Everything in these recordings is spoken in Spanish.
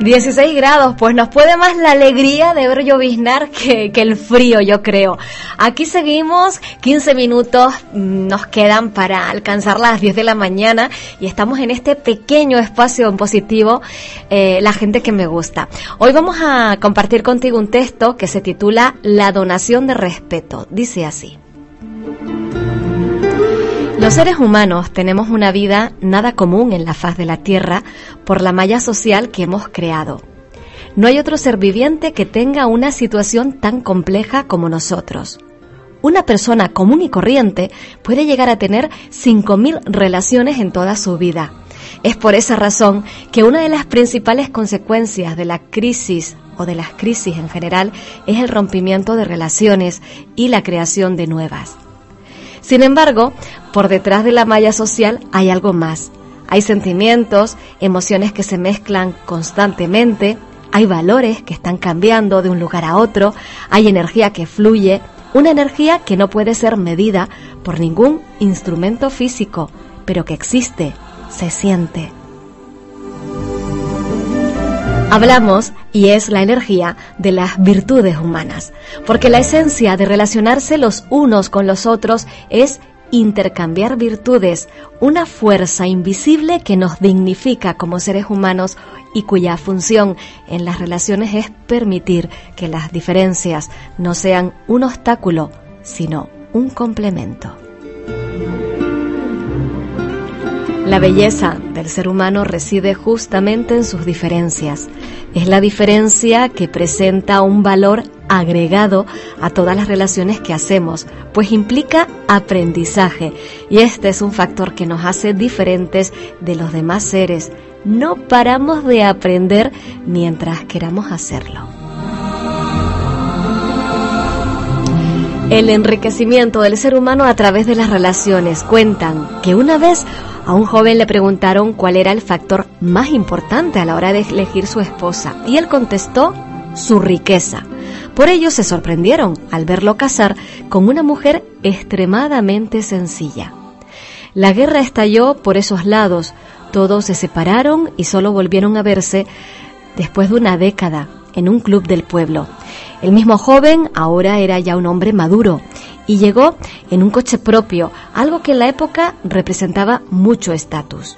16 grados, pues nos puede más la alegría de ver lloviznar que, el frío, yo creo. Aquí seguimos, 15 minutos mm, nos quedan para alcanzar las 10 de la mañana y estamos en este pequeño espacio en positivo, eh, la gente que me gusta. Hoy vamos a compartir contigo un texto que se titula La donación de respeto. Dice así. Los seres humanos tenemos una vida nada común en la faz de la Tierra por la malla social que hemos creado. No hay otro ser viviente que tenga una situación tan compleja como nosotros. Una persona común y corriente puede llegar a tener 5.000 relaciones en toda su vida. Es por esa razón que una de las principales consecuencias de la crisis o de las crisis en general es el rompimiento de relaciones y la creación de nuevas. Sin embargo, por detrás de la malla social hay algo más. Hay sentimientos, emociones que se mezclan constantemente, hay valores que están cambiando de un lugar a otro, hay energía que fluye, una energía que no puede ser medida por ningún instrumento físico, pero que existe, se siente. Hablamos, y es la energía, de las virtudes humanas, porque la esencia de relacionarse los unos con los otros es intercambiar virtudes, una fuerza invisible que nos dignifica como seres humanos y cuya función en las relaciones es permitir que las diferencias no sean un obstáculo, sino un complemento. La belleza del ser humano reside justamente en sus diferencias. Es la diferencia que presenta un valor agregado a todas las relaciones que hacemos, pues implica aprendizaje y este es un factor que nos hace diferentes de los demás seres. No paramos de aprender mientras queramos hacerlo. El enriquecimiento del ser humano a través de las relaciones cuentan que una vez a un joven le preguntaron cuál era el factor más importante a la hora de elegir su esposa y él contestó su riqueza. Por ello se sorprendieron al verlo casar con una mujer extremadamente sencilla. La guerra estalló por esos lados, todos se separaron y solo volvieron a verse después de una década en un club del pueblo. El mismo joven ahora era ya un hombre maduro y llegó en un coche propio, algo que en la época representaba mucho estatus.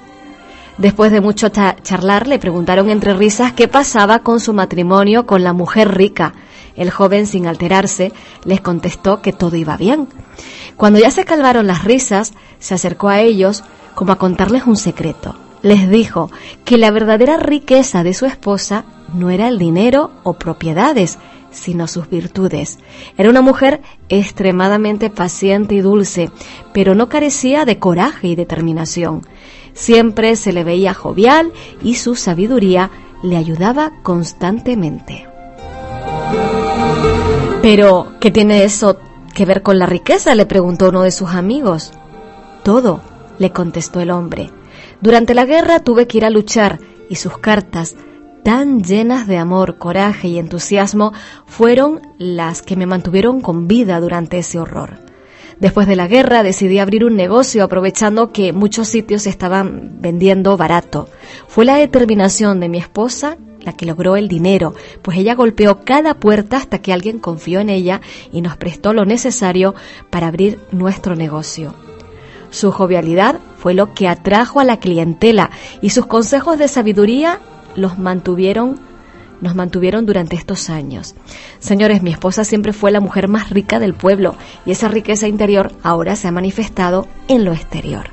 Después de mucho charlar, le preguntaron entre risas qué pasaba con su matrimonio con la mujer rica. El joven, sin alterarse, les contestó que todo iba bien. Cuando ya se calmaron las risas, se acercó a ellos como a contarles un secreto. Les dijo que la verdadera riqueza de su esposa no era el dinero o propiedades, sino sus virtudes. Era una mujer extremadamente paciente y dulce, pero no carecía de coraje y determinación. Siempre se le veía jovial y su sabiduría le ayudaba constantemente. Pero, ¿qué tiene eso que ver con la riqueza? le preguntó uno de sus amigos. Todo, le contestó el hombre. Durante la guerra tuve que ir a luchar y sus cartas tan llenas de amor, coraje y entusiasmo fueron las que me mantuvieron con vida durante ese horror. Después de la guerra decidí abrir un negocio aprovechando que muchos sitios estaban vendiendo barato. Fue la determinación de mi esposa la que logró el dinero, pues ella golpeó cada puerta hasta que alguien confió en ella y nos prestó lo necesario para abrir nuestro negocio. Su jovialidad fue lo que atrajo a la clientela y sus consejos de sabiduría los mantuvieron nos mantuvieron durante estos años. Señores, mi esposa siempre fue la mujer más rica del pueblo y esa riqueza interior ahora se ha manifestado en lo exterior.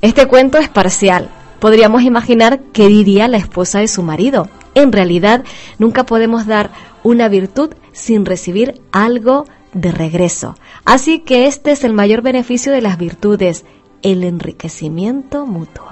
Este cuento es parcial. Podríamos imaginar qué diría la esposa de su marido. En realidad, nunca podemos dar una virtud sin recibir algo de regreso. Así que este es el mayor beneficio de las virtudes, el enriquecimiento mutuo.